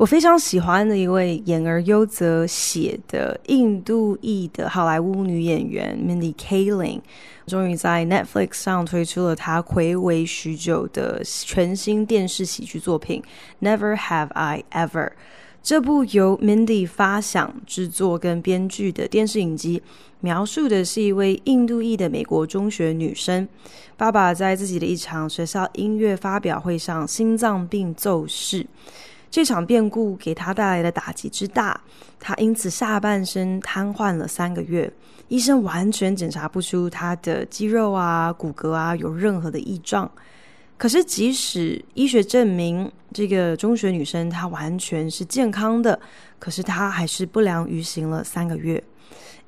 我非常喜欢的一位演而优则写的印度裔的好莱坞女演员 Mindy Kaling，终于在 Netflix 上推出了她睽违许久的全新电视喜剧作品《Never Have I Ever》。这部由 Mindy 发想、制作跟编剧的电视影集，描述的是一位印度裔的美国中学女生，爸爸在自己的一场学校音乐发表会上心脏病骤逝。这场变故给他带来的打击之大，他因此下半身瘫痪了三个月。医生完全检查不出他的肌肉啊、骨骼啊有任何的异状。可是，即使医学证明这个中学女生她完全是健康的，可是她还是不良于行了三个月。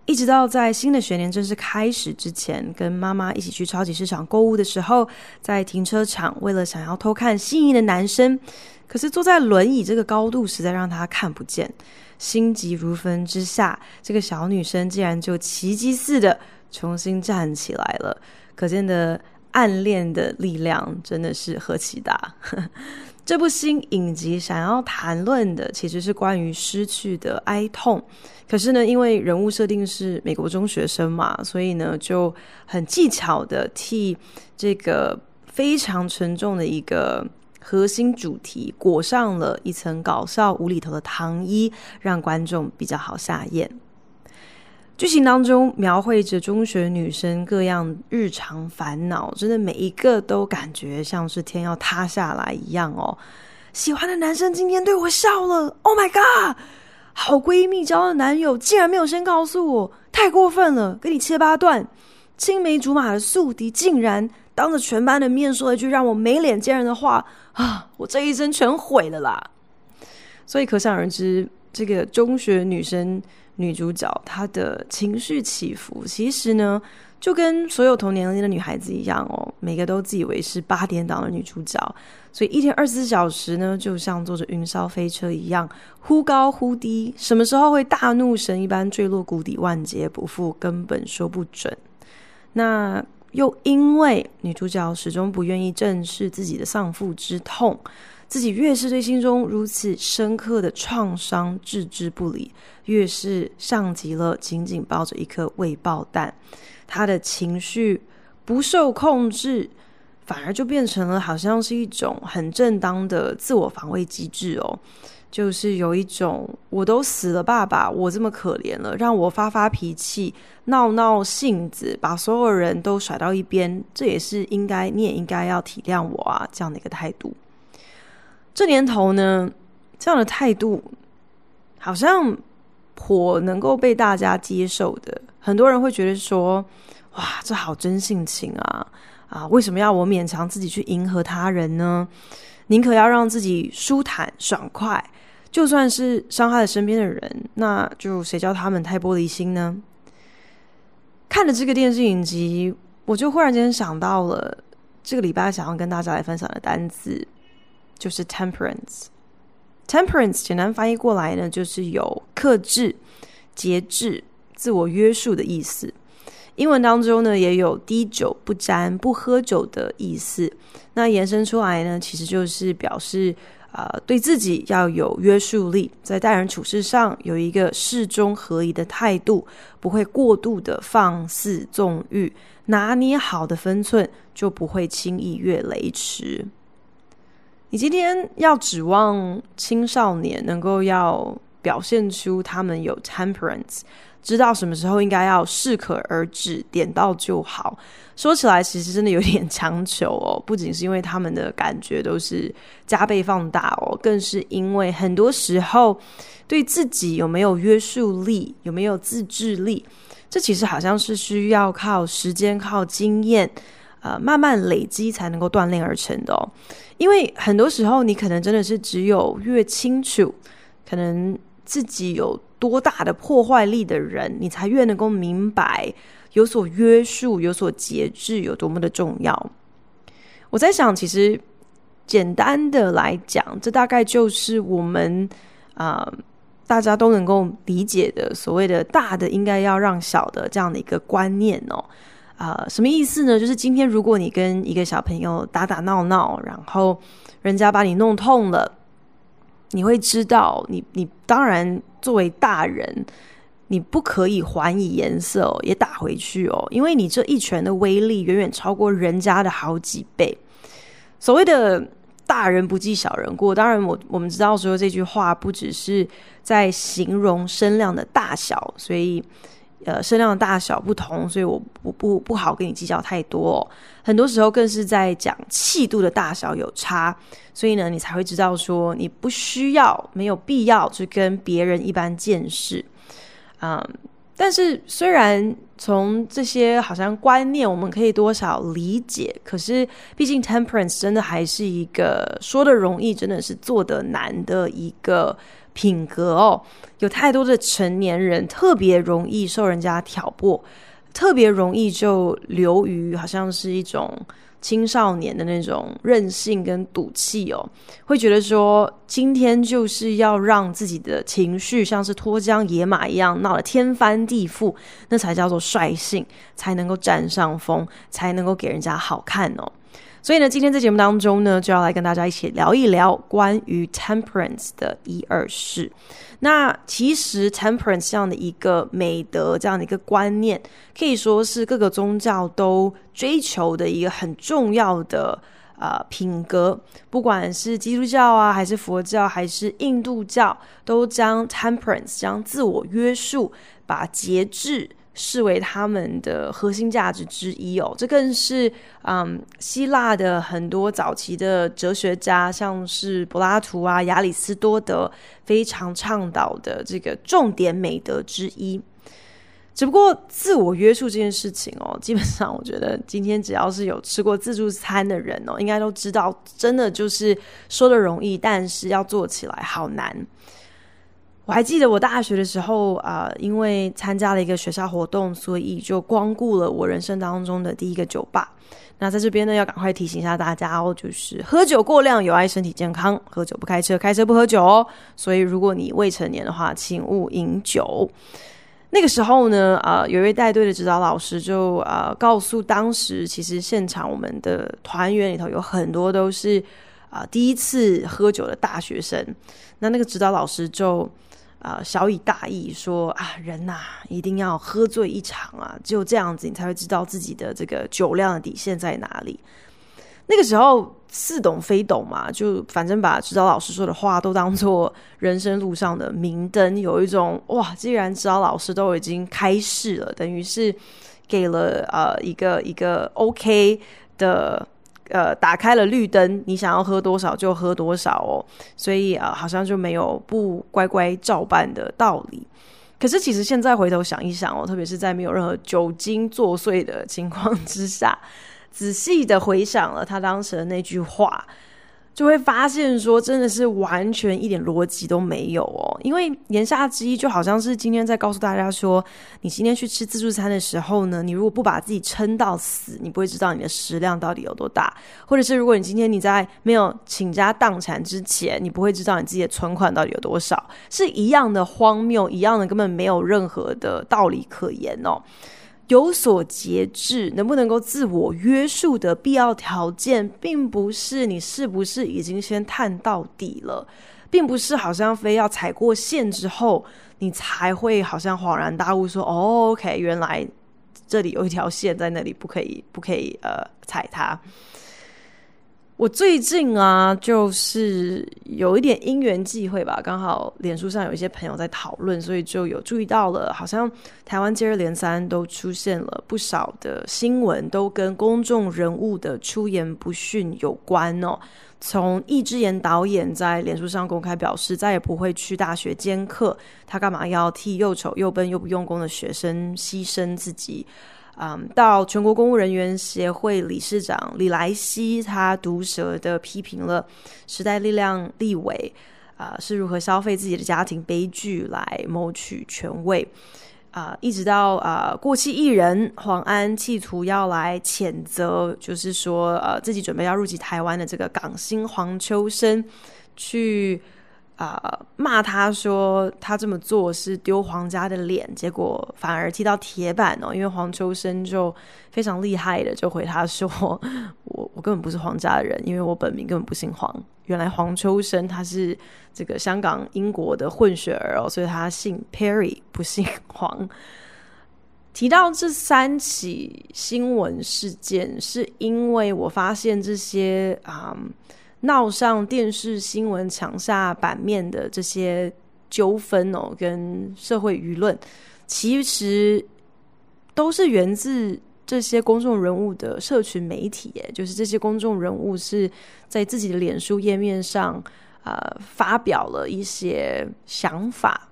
一直到在新的学年正式开始之前，跟妈妈一起去超级市场购物的时候，在停车场为了想要偷看心仪的男生。可是坐在轮椅这个高度实在让他看不见，心急如焚之下，这个小女生竟然就奇迹似的重新站起来了。可见的暗恋的力量真的是何其大！这部新影集想要谈论的其实是关于失去的哀痛，可是呢，因为人物设定是美国中学生嘛，所以呢就很技巧的替这个非常沉重的一个。核心主题裹上了一层搞笑无厘头的糖衣，让观众比较好下咽。剧情当中描绘着中学女生各样日常烦恼，真的每一个都感觉像是天要塌下来一样哦。喜欢的男生今天对我笑了，Oh my god！好闺蜜交的男友竟然没有先告诉我，太过分了，给你切八段。青梅竹马的宿敌竟然。当着全班的面说了一句让我没脸见人的话啊！我这一生全毁了啦！所以可想而知，这个中学女生女主角她的情绪起伏，其实呢，就跟所有同年龄的女孩子一样哦，每个都自以为是八点档的女主角，所以一天二十四小时呢，就像坐着云霄飞车一样，忽高忽低，什么时候会大怒神一般坠落谷底，万劫不复，根本说不准。那。又因为女主角始终不愿意正视自己的丧父之痛，自己越是对心中如此深刻的创伤置之不理，越是像极了紧紧抱着一颗未爆弹。他的情绪不受控制，反而就变成了好像是一种很正当的自我防卫机制哦。就是有一种，我都死了，爸爸，我这么可怜了，让我发发脾气，闹闹性子，把所有人都甩到一边，这也是应该，你也应该要体谅我啊，这样的一个态度。这年头呢，这样的态度好像颇能够被大家接受的，很多人会觉得说，哇，这好真性情啊，啊，为什么要我勉强自己去迎合他人呢？宁可要让自己舒坦爽快。就算是伤害了身边的人，那就谁叫他们太玻璃心呢？看了这个电视影集，我就忽然间想到了这个礼拜想要跟大家来分享的单字，就是 temperance。temperance 简单翻译过来呢，就是有克制、节制、自我约束的意思。英文当中呢，也有滴酒不沾、不喝酒的意思。那延伸出来呢，其实就是表示。啊、对自己要有约束力，在待人处事上有一个适中合宜的态度，不会过度的放肆纵欲，拿捏好的分寸，就不会轻易越雷池。你今天要指望青少年能够要表现出他们有 temperance。知道什么时候应该要适可而止，点到就好。说起来，其实真的有点强求哦。不仅是因为他们的感觉都是加倍放大哦，更是因为很多时候对自己有没有约束力、有没有自制力，这其实好像是需要靠时间、靠经验，呃，慢慢累积才能够锻炼而成的哦。因为很多时候，你可能真的是只有越清楚，可能。自己有多大的破坏力的人，你才越能够明白有所约束、有所节制有多么的重要。我在想，其实简单的来讲，这大概就是我们啊、大家都能够理解的所谓的大的应该要让小的这样的一个观念哦。啊、什么意思呢？就是今天如果你跟一个小朋友打打闹闹，然后人家把你弄痛了。你会知道你，你当然作为大人，你不可以还以颜色，也打回去哦，因为你这一拳的威力远远超过人家的好几倍。所谓的大人不计小人过，当然我我们知道说这句话不只是在形容声量的大小，所以。呃，声量的大小不同，所以我不不不好跟你计较太多。很多时候更是在讲气度的大小有差，所以呢，你才会知道说你不需要、没有必要去跟别人一般见识。嗯，但是虽然从这些好像观念我们可以多少理解，可是毕竟 temperance 真的还是一个说得容易，真的是做得难的一个。品格哦，有太多的成年人特别容易受人家挑拨，特别容易就流于好像是一种青少年的那种任性跟赌气哦，会觉得说今天就是要让自己的情绪像是脱缰野马一样闹得天翻地覆，那才叫做率性，才能够占上风，才能够给人家好看哦。所以呢，今天在节目当中呢，就要来跟大家一起聊一聊关于 temperance 的一二事。那其实 temperance 这样的一个美德，这样的一个观念，可以说是各个宗教都追求的一个很重要的呃品格。不管是基督教啊，还是佛教，还是印度教，都将 temperance 将自我约束，把节制。视为他们的核心价值之一哦，这更是嗯希腊的很多早期的哲学家，像是柏拉图啊、亚里斯多德非常倡导的这个重点美德之一。只不过自我约束这件事情哦，基本上我觉得今天只要是有吃过自助餐的人哦，应该都知道，真的就是说得容易，但是要做起来好难。我还记得我大学的时候啊、因为参加了一个学校活动，所以就光顾了我人生当中的第一个酒吧。那在这边呢，要赶快提醒一下大家哦，就是喝酒过量有碍身体健康，喝酒不开车，开车不喝酒哦。所以如果你未成年的话，请勿饮酒。那个时候呢，啊、有一位带队的指导老师就啊、告诉当时其实现场我们的团员里头有很多都是啊、第一次喝酒的大学生。那那个指导老师就。啊、呃，晓以大意说啊，人呐、一定要喝醉一场啊，只有这样子，你才会知道自己的这个酒量的底线在哪里。那个时候似懂非懂嘛，就反正把指导老师说的话都当做人生路上的明灯，有一种哇，既然指导老师都已经开示了，等于是给了呃一个一个 OK 的。呃，打开了绿灯，你想要喝多少就喝多少哦，所以啊、好像就没有不乖乖照办的道理。可是其实现在回头想一想哦，特别是在没有任何酒精作祟的情况之下，仔细的回想了他当时的那句话。就会发现说，真的是完全一点逻辑都没有哦。因为言下之意，就好像是今天在告诉大家说，你今天去吃自助餐的时候呢，你如果不把自己撑到死，你不会知道你的食量到底有多大；或者是如果你今天你在没有倾家荡产之前，你不会知道你自己的存款到底有多少，是一样的荒谬，一样的根本没有任何的道理可言哦。有所节制，能不能够自我约束的必要条件，并不是你是不是已经先探到底了，并不是好像非要踩过线之后，你才会好像恍然大悟说：“哦，OK，原来这里有一条线在那里，不可以，不可以呃踩它。”我最近啊，就是有一点因缘际会吧，刚好脸书上有一些朋友在讨论，所以就有注意到了，好像台湾接二连三都出现了不少的新闻，都跟公众人物的出言不逊有关哦。从易智言导演在脸书上公开表示，再也不会去大学兼课，他干嘛要替又丑又笨又不用功的学生牺牲自己？嗯，到全国公务人员协会理事长李来希，他毒舌的批评了时代力量立委啊、是如何消费自己的家庭悲剧来谋取权位。啊、一直到啊、呃，过气艺人黄安企图要来谴责，就是说，呃，自己准备要入籍台湾的这个港星黄秋生，去啊、呃、骂他说他这么做是丢黄家的脸，结果反而踢到铁板哦，因为黄秋生就非常厉害的就回他说，我我根本不是黄家的人，因为我本名根本不姓黄。原来黄秋生他是这个香港英国的混血儿哦，所以他姓 Perry 不姓黄。提到这三起新闻事件，是因为我发现这些啊、闹上电视新闻抢下版面的这些纠纷哦，跟社会舆论，其实都是源自。这些公众人物的社群媒体，耶，就是这些公众人物是在自己的脸书页面上，呃，发表了一些想法。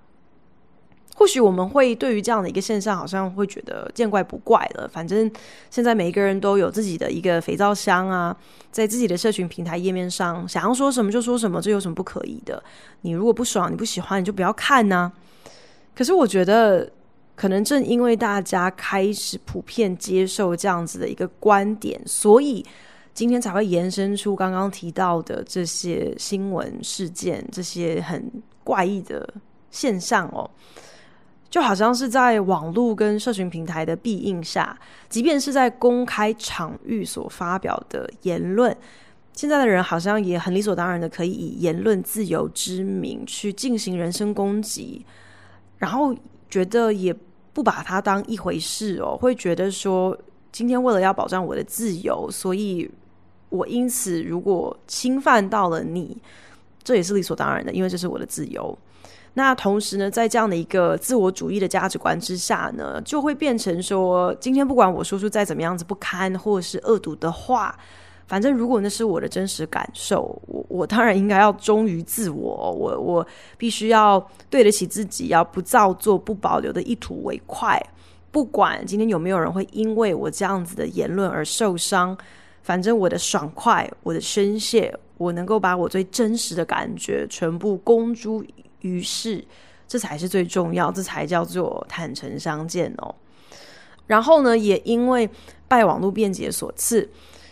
或许我们会对于这样的一个现象，好像会觉得见怪不怪了。反正现在每一个人都有自己的一个肥皂箱啊，在自己的社群平台页面上，想要说什么就说什么，这有什么不可以的？你如果不爽，你不喜欢，你就不要看呢。可是我觉得。可能正因为大家开始普遍接受这样子的一个观点，所以今天才会延伸出刚刚提到的这些新闻事件，这些很怪异的现象哦。就好像是在网络跟社群平台的庇应下，即便是在公开场域所发表的言论，现在的人好像也很理所当然的可以以言论自由之名去进行人身攻击，然后觉得也。不把它当一回事哦，会觉得说，今天为了要保障我的自由，所以我因此如果侵犯到了你，这也是理所当然的，因为这是我的自由。那同时呢，在这样的一个自我主义的价值观之下呢，就会变成说，今天不管我说出再怎么样子不堪或者是恶毒的话。反正如果那是我的真实感受，我我当然应该要忠于自我，我我必须要对得起自己，要不造作、不保留的一吐为快。不管今天有没有人会因为我这样子的言论而受伤，反正我的爽快、我的宣泄，我能够把我最真实的感觉全部公诸于于是，这才是最重要，这才叫做坦诚相见哦。然后呢，也因为拜网络便捷所赐。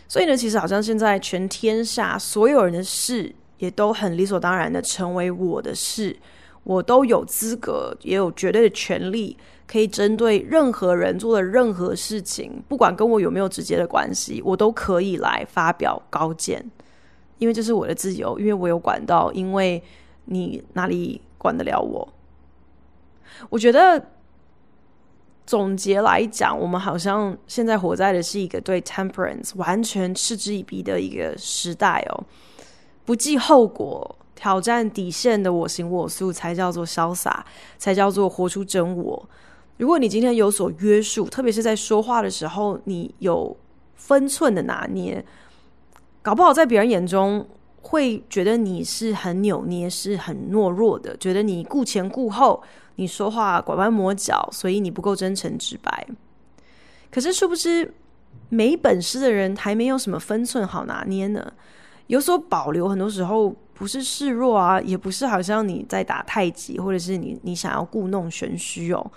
所以呢，其实好像现在全天下所有人的事，也都很理所当然的成为我的事，我都有资格，也有绝对的权利，可以针对任何人做的任何事情，不管跟我有没有直接的关系，我都可以来发表高见，因为这是我的自由，因为我有管道，因为你哪里管得了我？我觉得。总结来讲，我们好像现在活在的是一个对 temperance 完全嗤之以鼻的一个时代哦，不计后果、挑战底线的我行我素才叫做潇洒，才叫做活出真我。如果你今天有所约束，特别是在说话的时候，你有分寸的拿捏，搞不好在别人眼中会觉得你是很扭捏、是很懦弱的，觉得你顾前顾后。你说话拐弯抹角，所以你不够真诚直白。可是殊不知，没本事的人还没有什么分寸好拿捏呢。有所保留，很多时候不是示弱啊，也不是好像你在打太极，或者是你你想要故弄玄虚哦，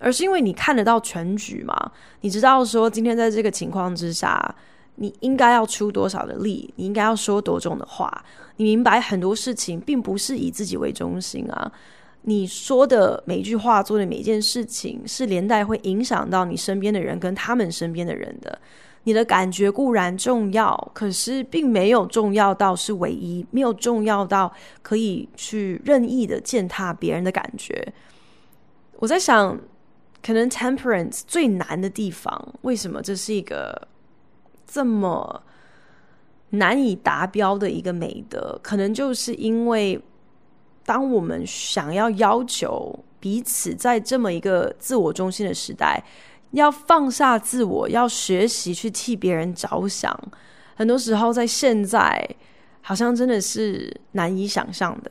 而是因为你看得到全局嘛。你知道说，今天在这个情况之下，你应该要出多少的力，你应该要说多重的话。你明白很多事情并不是以自己为中心啊。你说的每一句话，做的每一件事情，是连带会影响到你身边的人跟他们身边的人的。你的感觉固然重要，可是并没有重要到是唯一，没有重要到可以去任意的践踏别人的感觉。我在想，可能 temperance 最难的地方，为什么这是一个这么难以达标的一个美德？可能就是因为。当我们想要要求彼此在这么一个自我中心的时代，要放下自我，要学习去替别人着想，很多时候在现在好像真的是难以想象的。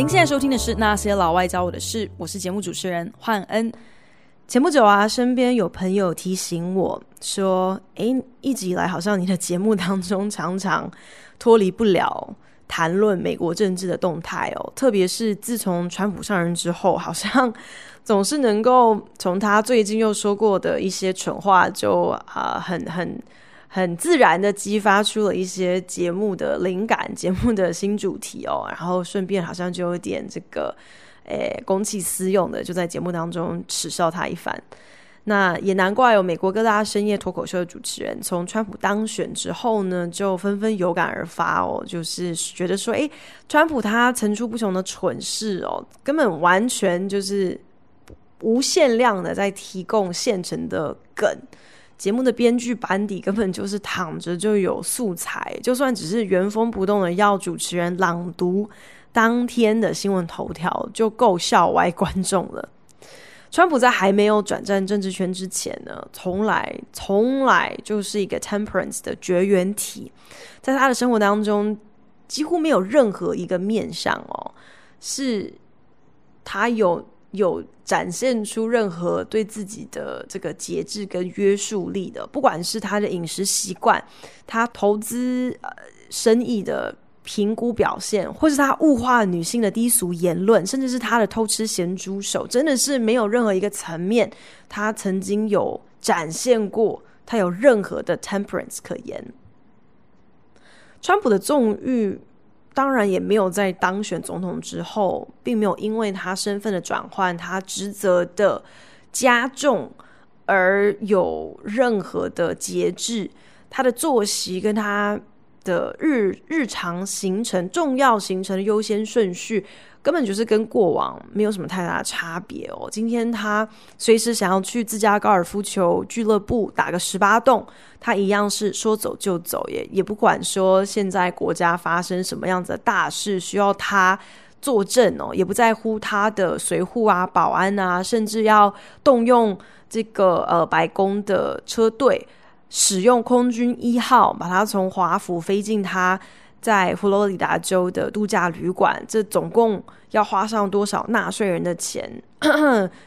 您现在收听的是《那些老外教我的事》，我是节目主持人焕恩。前不久啊，身边有朋友提醒我说：“诶，一直以来好像你的节目当中常常脱离不了谈论美国政治的动态哦，特别是自从川普上任之后，好像总是能够从他最近又说过的一些蠢话就，啊很。”很很自然的激发出了一些节目的灵感，节目的新主题哦，然后顺便好像就有点这个，诶，公器私用的，就在节目当中耻笑他一番。那也难怪有美国各大深夜脱口秀的主持人，从川普当选之后呢，就纷纷有感而发哦，就是觉得说，诶，川普他层出不穷的蠢事哦，根本完全就是无限量的在提供现成的梗。节目的编剧班底根本就是躺着就有素材，就算只是原封不动的要主持人朗读当天的新闻头条，就够笑歪观众了。川普在还没有转战政治圈之前呢，从来从来就是一个 temperance 的绝缘体，在他的生活当中，几乎没有任何一个面向哦，是他有。有展现出任何对自己的这个节制跟约束力的，不管是他的饮食习惯，他投资生意的评估表现，或是他物化女性的低俗言论，甚至是他的偷吃咸猪手，真的是没有任何一个层面，他曾经有展现过他有任何的 temperance 可言。川普的纵欲。当然也没有在当选总统之后，并没有因为他身份的转换、他职责的加重而有任何的节制。他的作息跟他的日日常行程、重要行程的优先顺序。根本就是跟过往没有什么太大的差别哦。今天他随时想要去自家高尔夫球俱乐部打个十八洞，他一样是说走就走，也也不管说现在国家发生什么样子的大事需要他坐镇哦，也不在乎他的随扈啊、保安啊，甚至要动用这个呃白宫的车队，使用空军一号把他从华府飞进他。在佛罗里达州的度假旅馆，这总共要花上多少纳税人的钱？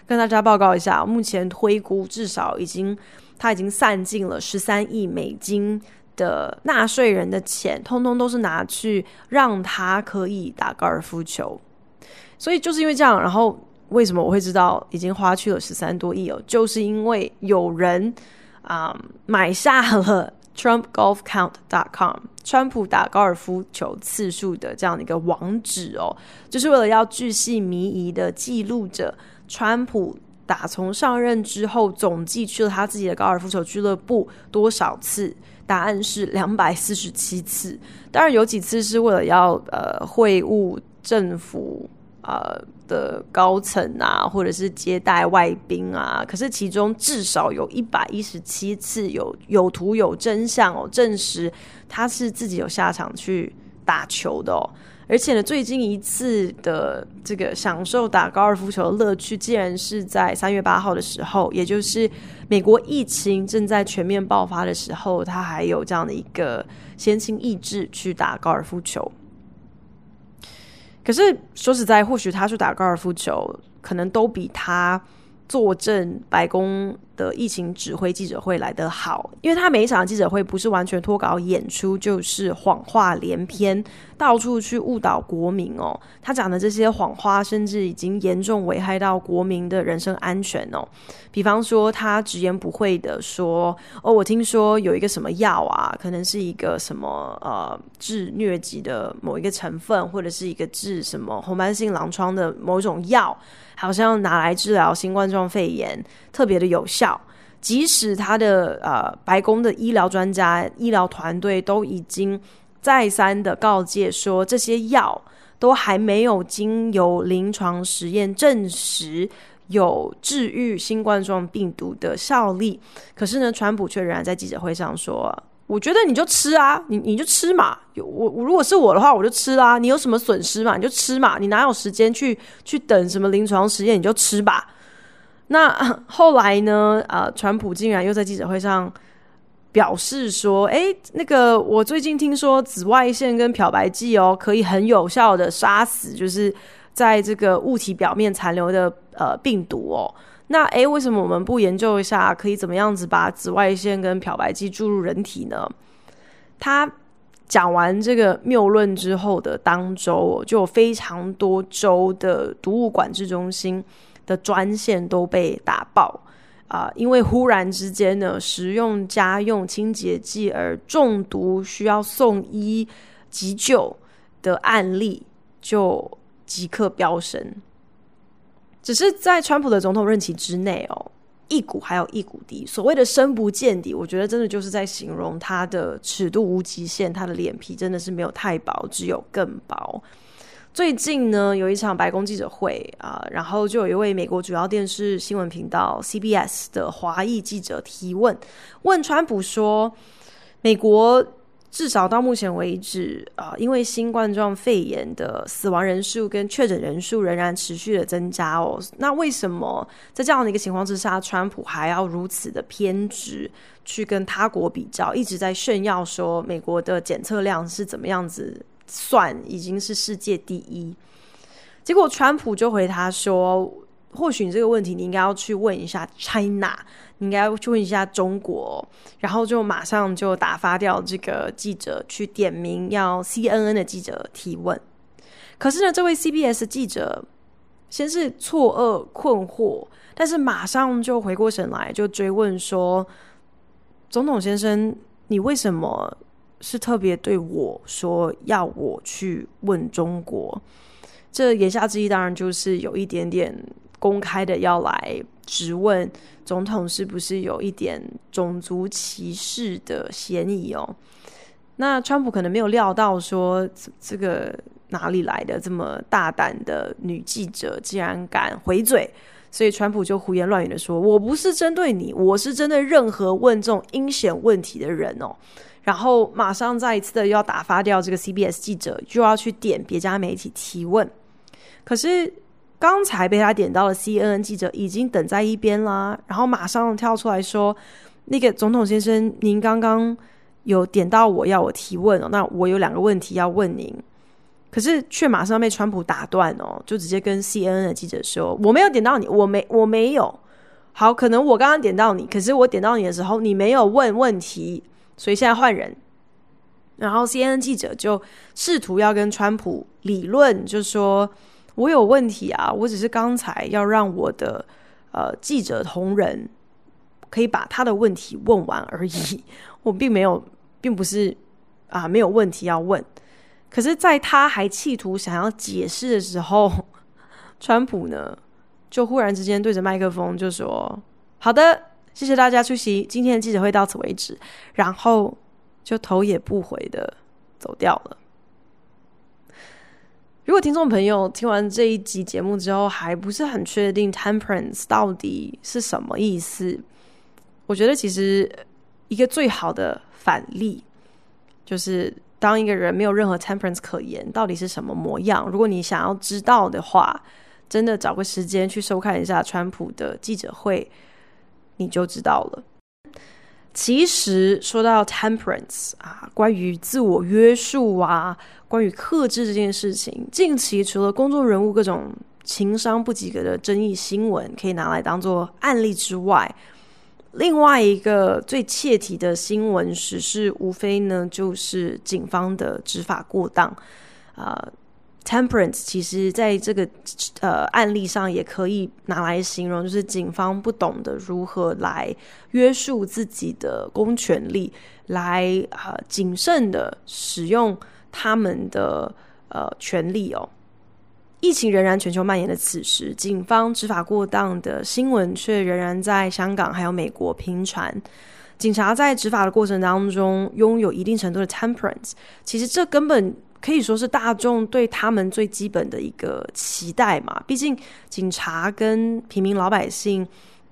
跟大家报告一下，目前推估至少已经，他已经散尽了十三亿美金的纳税人的钱，通通都是拿去让他可以打高尔夫球。所以就是因为这样，然后为什么我会知道已经花去了十三多亿哦？就是因为有人啊、买下了。TrumpGolfCount.com，川普打高尔夫球次数的这样的一个网址哦，就是为了要巨细靡遗的记录着川普打从上任之后总计去了他自己的高尔夫球俱乐部多少次？答案是两百四十七次。当然有几次是为了要呃会晤政府。呃的高层啊，或者是接待外宾啊，可是其中至少有一百一十七次有有图有真相哦，证实他是自己有下场去打球的哦。而且呢，最近一次的这个享受打高尔夫球的乐趣，竟然是在三月八号的时候，也就是美国疫情正在全面爆发的时候，他还有这样的一个闲情逸致去打高尔夫球。可是说实在，或许他去打高尔夫球，可能都比他坐镇白宫的疫情指挥记者会来得好，因为他每一场记者会不是完全脱稿演出，就是谎话连篇，到处去误导国民哦。他讲的这些谎话，甚至已经严重危害到国民的人身安全哦。比方说，他直言不讳的说：“哦，我听说有一个什么药啊，可能是一个什么呃治疟疾的某一个成分，或者是一个治什么红斑性狼疮的某种药。”好像拿来治疗新冠状肺炎特别的有效，即使他的呃白宫的医疗专家、医疗团队都已经再三的告诫说，这些药都还没有经由临床实验证实有治愈新冠状病毒的效力。可是呢，川普却仍然在记者会上说。我觉得你就吃啊，你你就吃嘛。我我如果是我的话，我就吃啦。你有什么损失嘛？你就吃嘛。你哪有时间去去等什么临床实验？你就吃吧。那 后来呢？呃，川普竟然又在记者会上表示说：“诶，那个我最近听说紫外线跟漂白剂哦，可以很有效的杀死，就是在这个物体表面残留的呃病毒哦。那诶，为什么我们不研究一下，可以怎么样子把紫外线跟漂白剂注入人体呢？”他讲完这个谬论之后的当周，就有非常多州的毒物管制中心的专线都被打爆。啊、因为忽然之间呢，使用家用清洁剂而中毒需要送医急救的案例就即刻飙升。只是在川普的总统任期之内哦，一股还有一股敌。所谓的深不见底，我觉得真的就是在形容他的尺度无极限，他的脸皮真的是没有太薄，只有更薄。最近呢，有一场白宫记者会啊、然后就有一位美国主要电视新闻频道 CBS 的华裔记者提问，问川普说：“美国至少到目前为止啊、因为新冠状肺炎的死亡人数跟确诊人数仍然持续的增加哦，那为什么在这样的一个情况之下，川普还要如此的偏执去跟他国比较，一直在炫耀说美国的检测量是怎么样子？”算已经是世界第一，结果川普就回他说：“或许你这个问题你应该要去问一下 China，你应该要去问一下中国。”然后就马上就打发掉这个记者去点名要 CNN 的记者提问。可是呢，这位 CBS 记者先是错愕困惑，但是马上就回过神来，就追问说：“总统先生，你为什么？”是特别对我说要我去问中国，这言下之意当然就是有一点点公开的要来质问总统是不是有一点种族歧视的嫌疑哦。那川普可能没有料到说这个哪里来的这么大胆的女记者竟然敢回嘴，所以川普就胡言乱语的说：“我不是针对你，我是针对任何问这种阴险问题的人哦。”然后马上再一次的又要打发掉这个 CBS 记者，就要去点别家媒体提问。可是刚才被他点到的 CNN 记者已经等在一边啦，然后马上跳出来说：“那个总统先生，您刚刚有点到我要我提问哦，那我有两个问题要问您。”可是却马上被川普打断哦，就直接跟 CNN 的记者说：“我没有点到你，我没我没有。好，可能我刚刚点到你，可是我点到你的时候，你没有问问题。”所以现在换人，然后 CNN 记者就试图要跟川普理论，就说我有问题啊，我只是刚才要让我的呃记者同仁可以把他的问题问完而已，我并没有，并不是啊没有问题要问。可是，在他还企图想要解释的时候，川普呢就忽然之间对着麦克风就说：“好的。”谢谢大家出席今天的记者会，到此为止，然后就头也不回的走掉了。如果听众朋友听完这一集节目之后还不是很确定 temperance 到底是什么意思，我觉得其实一个最好的反例就是当一个人没有任何 temperance 可言，到底是什么模样？如果你想要知道的话，真的找个时间去收看一下川普的记者会。你就知道了。其实说到 temperance 啊，关于自我约束啊，关于克制这件事情，近期除了公众人物各种情商不及格的争议新闻可以拿来当做案例之外，另外一个最切题的新闻时事，无非呢就是警方的执法过当啊。Temperance 其实在这个呃案例上也可以拿来形容，就是警方不懂得如何来约束自己的公权力，来呃谨慎的使用他们的呃权力哦。疫情仍然全球蔓延的此时，警方执法过当的新闻却仍然在香港还有美国频传。警察在执法的过程当中拥有一定程度的 temperance，其实这根本。可以说是大众对他们最基本的一个期待嘛。毕竟警察跟平民老百姓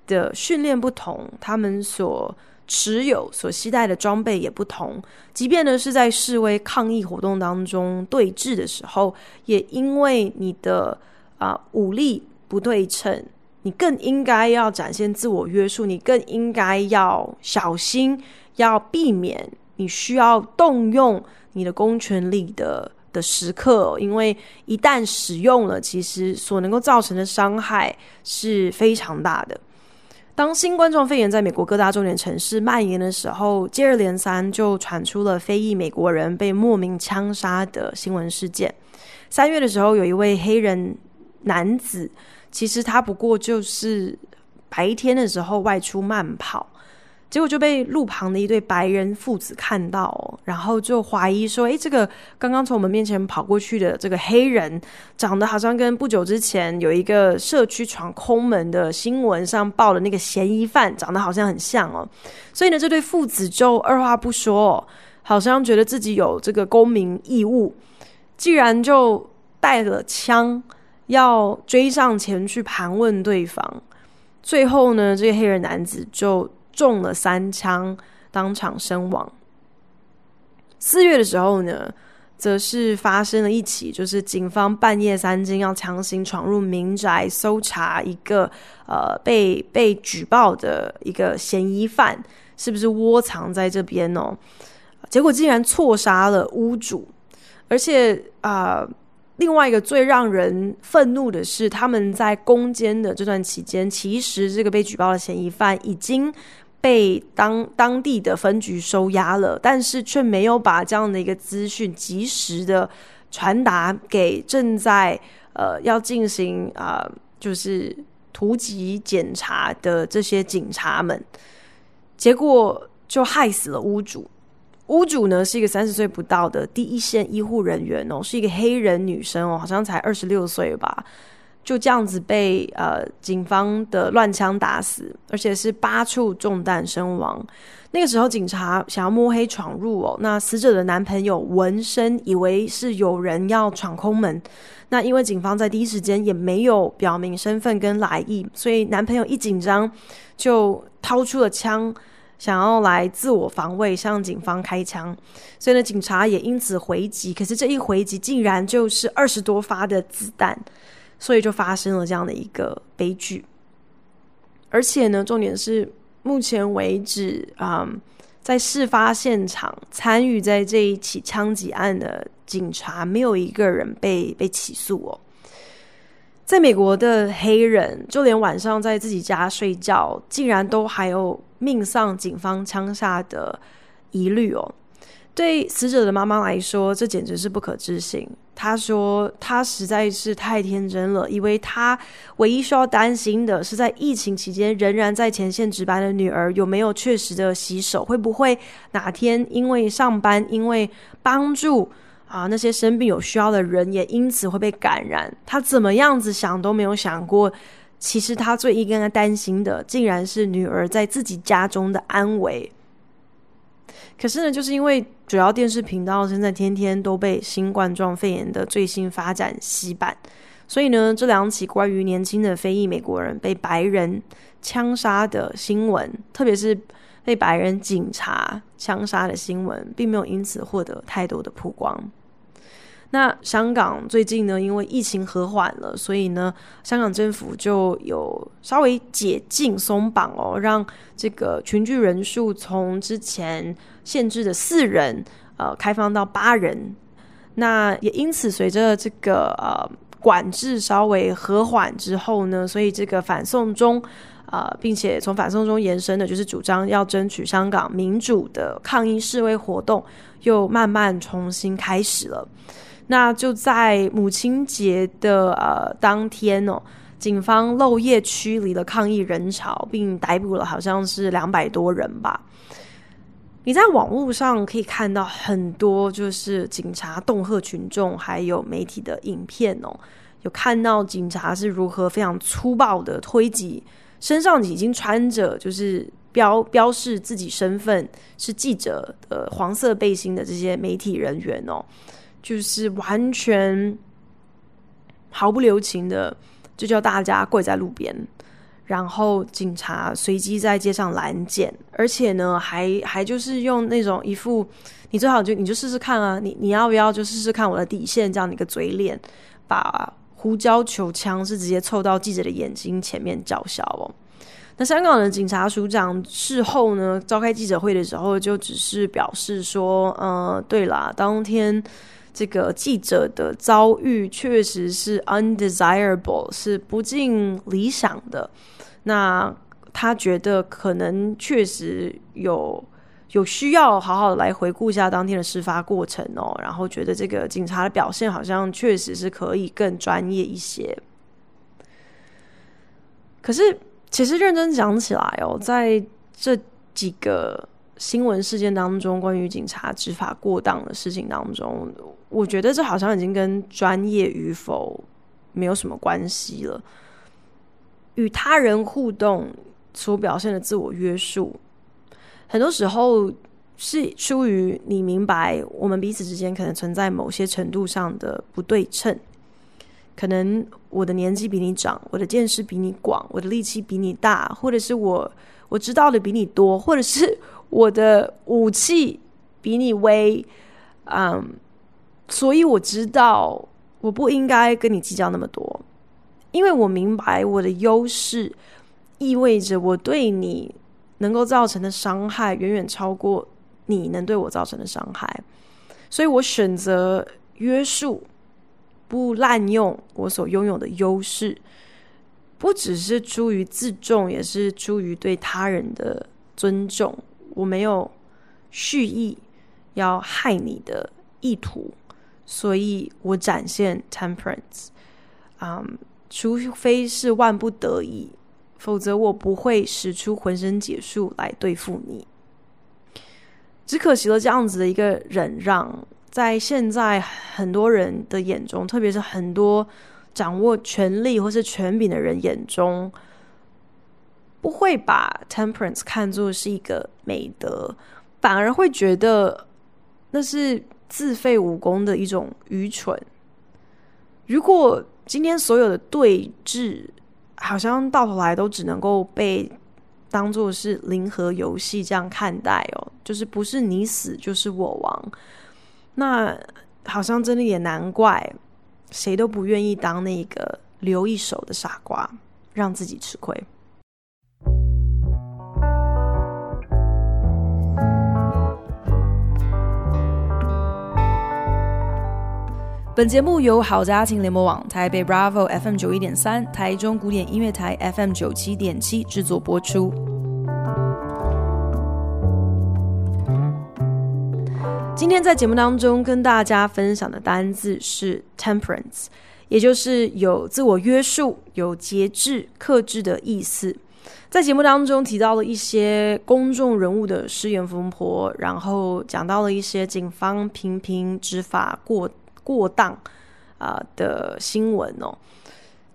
的训练不同，他们所持有、所携带的装备也不同。即便呢是在示威抗议活动当中对峙的时候，也因为你的啊、武力不对称，你更应该要展现自我约束，你更应该要小心，要避免你需要动用你的公权力的的时刻，因为一旦使用了，其实所能够造成的伤害是非常大的。当新冠状肺炎在美国各大重点城市蔓延的时候，接二连三就传出了非裔美国人被莫名枪杀的新闻事件。三月的时候，有一位黑人男子，其实他不过就是白天的时候外出慢跑。结果就被路旁的一对白人父子看到，然后就怀疑说：“诶，这个刚刚从我们面前跑过去的这个黑人，长得好像跟不久之前有一个社区闯空门的新闻上报的那个嫌疑犯长得好像很像哦。”所以呢，这对父子就二话不说，好像觉得自己有这个公民义务，既然就带了枪要追上前去盘问对方。最后呢，这个黑人男子就。中了三枪，当场身亡。四月的时候呢，则是发生了一起，就是警方半夜三更要强行闯入民宅搜查一个呃被被举报的一个嫌疑犯，是不是窝藏在这边哦？结果竟然错杀了屋主，而且啊、另外一个最让人愤怒的是，他们在攻坚的这段期间，其实这个被举报的嫌疑犯已经。被当当地的分局收押了，但是却没有把这样的一个资讯及时的传达给正在呃要进行啊、就是突击检查的这些警察们，结果就害死了屋主。屋主呢是一个三十岁不到的第一线医护人员哦，是一个黑人女生哦，好像才二十六岁吧。就这样子被呃警方的乱枪打死，而且是八处中弹身亡。那个时候警察想要摸黑闯入哦，那死者的男朋友闻声以为是有人要闯空门，那因为警方在第一时间也没有表明身份跟来意，所以男朋友一紧张就掏出了枪，想要来自我防卫，向警方开枪。所以呢，警察也因此回击，可是这一回击竟然就是二十多发的子弹。所以就发生了这样的一个悲剧，而且呢，重点是目前为止啊、嗯，在事发现场参与在这一起枪击案的警察，没有一个人被被起诉哦。在美国的黑人，就连晚上在自己家睡觉，竟然都还有命丧警方枪下的疑虑哦。对死者的妈妈来说，这简直是不可置信。她说：“她实在是太天真了，以为她唯一需要担心的是，在疫情期间仍然在前线值班的女儿有没有确实的洗手，会不会哪天因为上班，因为帮助啊那些生病有需要的人，也因此会被感染。她怎么样子想都没有想过，其实她最应该担心的，竟然是女儿在自己家中的安危。”可是呢，就是因为主要电视频道现在天天都被新冠状肺炎的最新发展洗版，所以呢，这两起关于年轻的非裔美国人被白人枪杀的新闻，特别是被白人警察枪杀的新闻，并没有因此获得太多的曝光。那香港最近呢，因为疫情和缓了，所以呢，香港政府就有稍微解禁松绑哦，让这个群聚人数从之前限制的四人，呃，开放到八人。那也因此，随着这个呃管制稍微和缓之后呢，所以这个反送中，呃，并且从反送中延伸的，就是主张要争取香港民主的抗议示威活动，又慢慢重新开始了。那就在母亲节的呃当天哦，警方漏夜驱离了抗议人潮，并逮捕了好像是两百多人吧。你在网络上可以看到很多就是警察恫吓群众，还有媒体的影片哦，有看到警察是如何非常粗暴的推挤身上已经穿着就是标标示自己身份是记者的黄色背心的这些媒体人员哦。就是完全毫不留情的，就叫大家跪在路边，然后警察随机在街上拦检，而且呢，还还就是用那种一副你最好就你就试试看啊，你你要不要就试试看我的底线这样的一个嘴脸，把胡椒球枪是直接凑到记者的眼睛前面叫嚣哦。那香港的警察署长事后呢，召开记者会的时候，就只是表示说，呃，对啦，当天这个记者的遭遇确实是 undesirable，是不尽理想的。那他觉得可能确实有有需要好好的来回顾一下当天的事发过程哦，然后觉得这个警察的表现好像确实是可以更专业一些。可是，其实认真讲起来哦，在这几个新闻事件当中，关于警察执法过当的事情当中，我觉得这好像已经跟专业与否没有什么关系了。与他人互动所表现的自我约束，很多时候是出于你明白我们彼此之间可能存在某些程度上的不对称。可能我的年纪比你长，我的见识比你广，我的力气比你大，或者是我我知道的比你多，或者是我的武器比你威，嗯，所以我知道我不应该跟你计较那么多。因为我明白我的优势意味着我对你能够造成的伤害远远超过你能对我造成的伤害，所以我选择约束，不滥用我所拥有的优势，不只是出于自重，也是出于对他人的尊重。我没有蓄意要害你的意图，所以我展现 temperance，嗯、um。除非是万不得已，否则我不会使出浑身解数来对付你。只可惜了这样子的一个忍让，在现在很多人的眼中，特别是很多掌握权力或是权柄的人眼中，不会把 temperance 看作是一个美德，反而会觉得那是自废武功的一种愚蠢。如果今天所有的对峙，好像到头来都只能够被当作是零和游戏这样看待哦，就是不是你死就是我亡。那好像真的也难怪，谁都不愿意当那个留一手的傻瓜，让自己吃亏。本节目由好家庭联盟网、台北 Bravo FM 九一点三、台中古典音乐台 FM 九七点七制作播出。今天在节目当中跟大家分享的单字是 temperance，也就是有自我约束、有节制、克制的意思。在节目当中提到了一些公众人物的失言风波，然后讲到了一些警方频频执法过。过当啊、的新闻哦，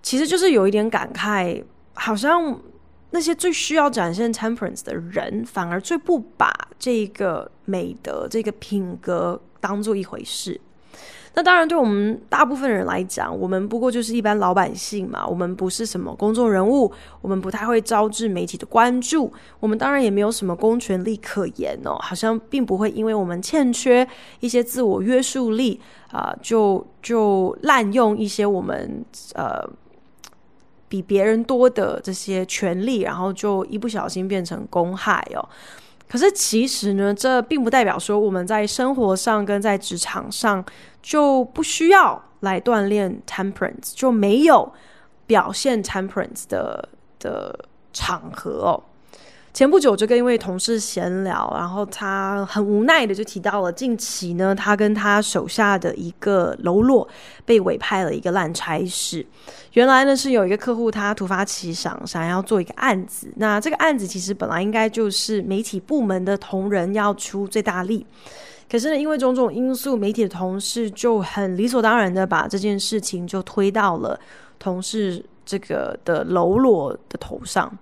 其实就是有一点感慨，好像那些最需要展现 temperance 的人，反而最不把这个美德、这个品格当做一回事。那当然，对我们大部分人来讲，我们不过就是一般老百姓嘛。我们不是什么公众人物，我们不太会招致媒体的关注。我们当然也没有什么公权力可言哦，好像并不会因为我们欠缺一些自我约束力啊、就就滥用一些我们呃比别人多的这些权利，然后就一不小心变成公害哦。可是其实呢，这并不代表说我们在生活上跟在职场上就不需要来锻炼 temperance，就没有表现 temperance 的的场合哦。前不久就跟一位同事闲聊，然后他很无奈的就提到了近期呢，他跟他手下的一个喽啰被委派了一个烂差事。原来呢是有一个客户他突发奇想，想要做一个案子。那这个案子其实本来应该就是媒体部门的同仁要出最大力，可是呢因为种种因素，媒体的同事就很理所当然的把这件事情就推到了同事这个的喽啰的头上。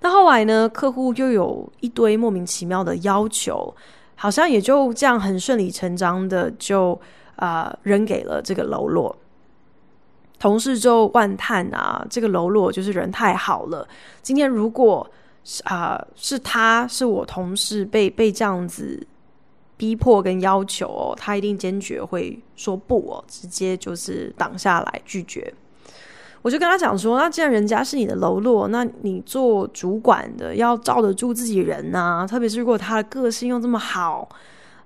那后来呢，客户又有一堆莫名其妙的要求，好像也就这样很顺理成章的就啊、扔给了这个喽啰。同事就万叹啊，这个喽啰就是人太好了。今天如果啊、是他是我同事被被这样子逼迫跟要求哦，他一定坚决会说不哦，直接就是挡下来拒绝。我就跟他讲说，那既然人家是你的喽啰，那你做主管的要罩得住自己人呐、啊，特别是如果他的个性又这么好。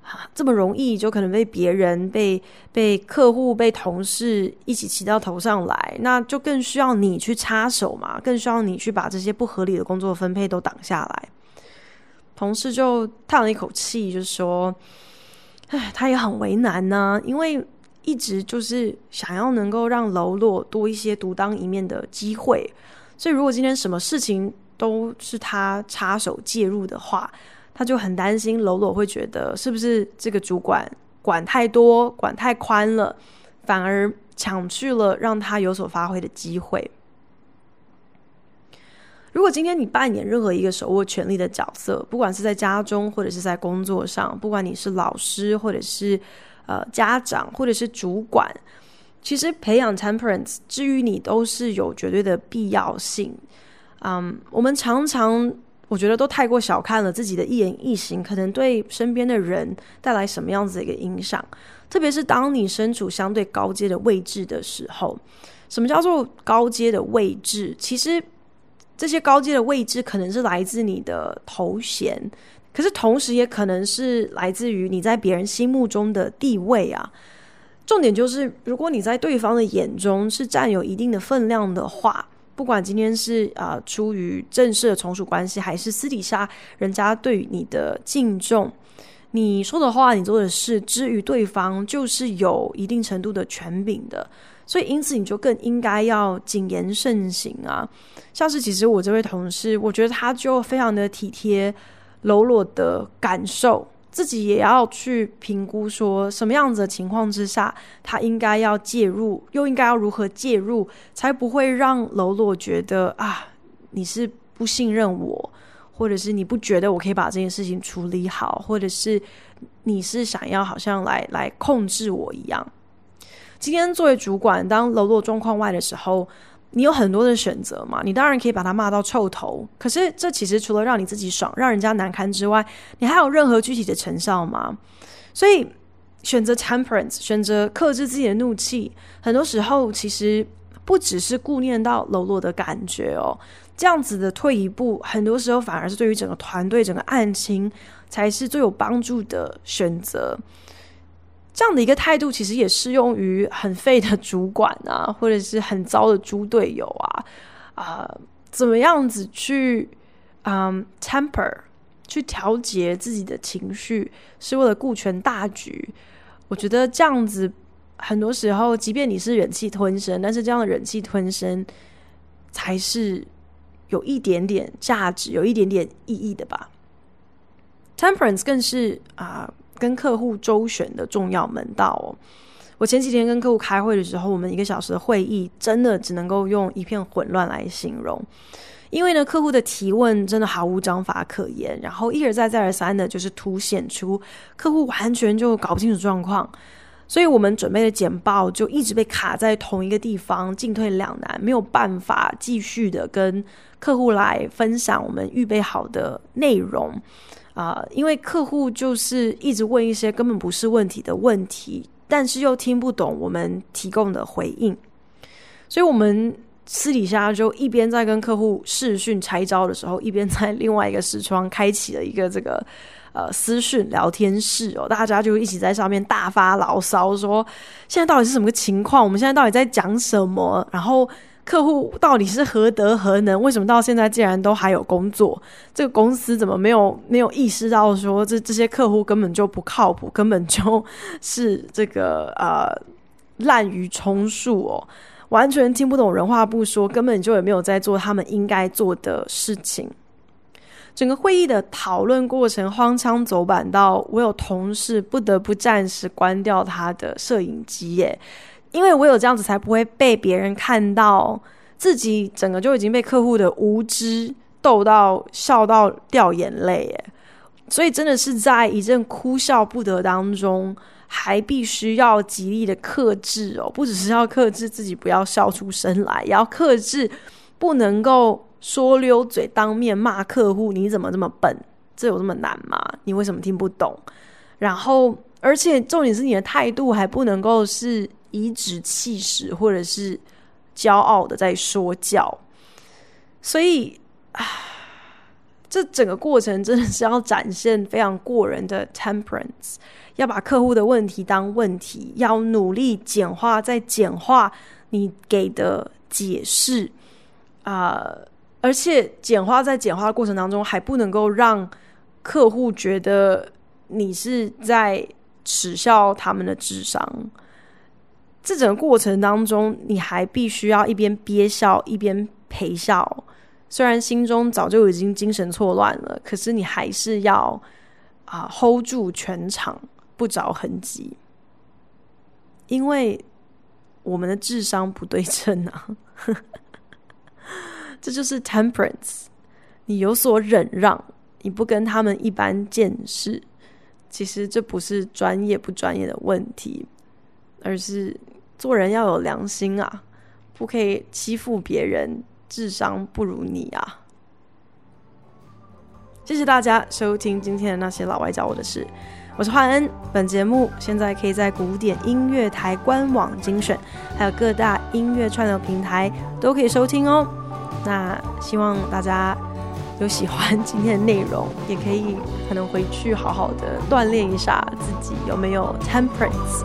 啊这么容易就可能被别人、被被客户、被同事一起骑到头上来，那就更需要你去插手嘛，更需要你去把这些不合理的工作分配都挡下来。同事就叹了一口气，就说：“唉，他也很为难呢、因为一直就是想要能够让喽啰多一些独当一面的机会，所以如果今天什么事情都是他插手介入的话。”他就很担心，喽啰会觉得是不是这个主管管太多、管太宽了，反而抢去了让他有所发挥的机会。如果今天你扮演任何一个手握权力的角色，不管是在家中或者是在工作上，不管你是老师或者是呃家长或者是主管，其实培养 temperance 至于你都是有绝对的必要性。嗯，我们常常。我觉得都太过小看了自己的一言一行，可能对身边的人带来什么样子的一个影响。特别是当你身处相对高阶的位置的时候，什么叫做高阶的位置？其实这些高阶的位置可能是来自你的头衔，可是同时也可能是来自于你在别人心目中的地位啊。重点就是，如果你在对方的眼中是占有一定的分量的话。不管今天是啊、出于正式的从属关系，还是私底下人家对你的敬重，你说的话，你做的事，之于对方就是有一定程度的权柄的，所以因此你就更应该要谨言慎行啊。像是其实我这位同事，我觉得他就非常的体贴喽啰的感受。自己也要去评估，说什么样子的情况之下，他应该要介入，又应该要如何介入，才不会让喽啰觉得啊，你是不信任我，或者是你不觉得我可以把这件事情处理好，或者是你是想要好像来来控制我一样。今天作为主管，当喽啰状况外的时候。你有很多的选择嘛，你当然可以把他骂到臭头，可是这其实除了让你自己爽，让人家难堪之外，你还有任何具体的成效吗？所以选择 temperance，选择克制自己的怒气，很多时候其实不只是顾念到喽啰的感觉哦，这样子的退一步，很多时候反而是对于整个团队、整个案情才是最有帮助的选择。这样的一个态度，其实也适用于很废的主管啊，或者是很糟的猪队友啊，啊、怎么样子去嗯 temper，去调节自己的情绪，是为了顾全大局。我觉得这样子，很多时候，即便你是忍气吞声，但是这样的忍气吞声，才是有一点点价值、有一点点意义的吧。Temperance 更是啊。跟客户周旋的重要门道哦。我前几天跟客户开会的时候，我们一个小时的会议真的只能够用一片混乱来形容，因为呢，客户的提问真的毫无章法可言，然后一而再再而三的，就是凸显出客户完全就搞不清楚状况，所以我们准备的简报就一直被卡在同一个地方，进退两难，没有办法继续的跟客户来分享我们预备好的内容。啊、因为客户就是一直问一些根本不是问题的问题，但是又听不懂我们提供的回应，所以我们私底下就一边在跟客户视讯拆招的时候，一边在另外一个视窗开启了一个这个呃私讯聊天室哦，大家就一起在上面大发牢骚，说现在到底是什么个情况？我们现在到底在讲什么？然后。客户到底是何德何能？为什么到现在竟然都还有工作？这个公司怎么没有没有意识到说这这些客户根本就不靠谱，根本就 是这个呃滥竽充数哦，完全听不懂人话不说，根本就也没有在做他们应该做的事情。整个会议的讨论过程荒腔走板到我有同事不得不暂时关掉他的摄影机耶。因为我有这样子，才不会被别人看到自己整个就已经被客户的无知逗到笑到掉眼泪耶，所以真的是在一阵哭笑不得当中，还必须要极力的克制哦，不只是要克制自己不要笑出声来，也要克制不能够说溜嘴当面骂客户，你怎么这么笨？这有这么难吗？你为什么听不懂？然后，而且重点是你的态度还不能够是。颐指气使，或者是骄傲的在说教。所以啊，这整个过程真的是要展现非常过人的 temperance，要把客户的问题当问题，要努力简化再简化你给的解释啊。而且简化在简化的过程当中，还不能够让客户觉得你是在耻笑他们的智商。这整个过程当中，你还必须要一边憋笑一边陪笑，虽然心中早就已经精神错乱了，可是你还是要啊、hold 住全场不着痕迹，因为我们的智商不对称啊。这就是 temperance，你有所忍让，你不跟他们一般见识。其实这不是专业不专业的问题，而是做人要有良心啊，不可以欺负别人，智商不如你啊。谢谢大家收听今天的那些老外教我的事，我是焕恩。本节目现在可以在古典音乐台官网精选，还有各大音乐串流平台都可以收听哦。那希望大家有喜欢今天的内容，也可以可能回去好好的锻炼一下自己有没有 temperance。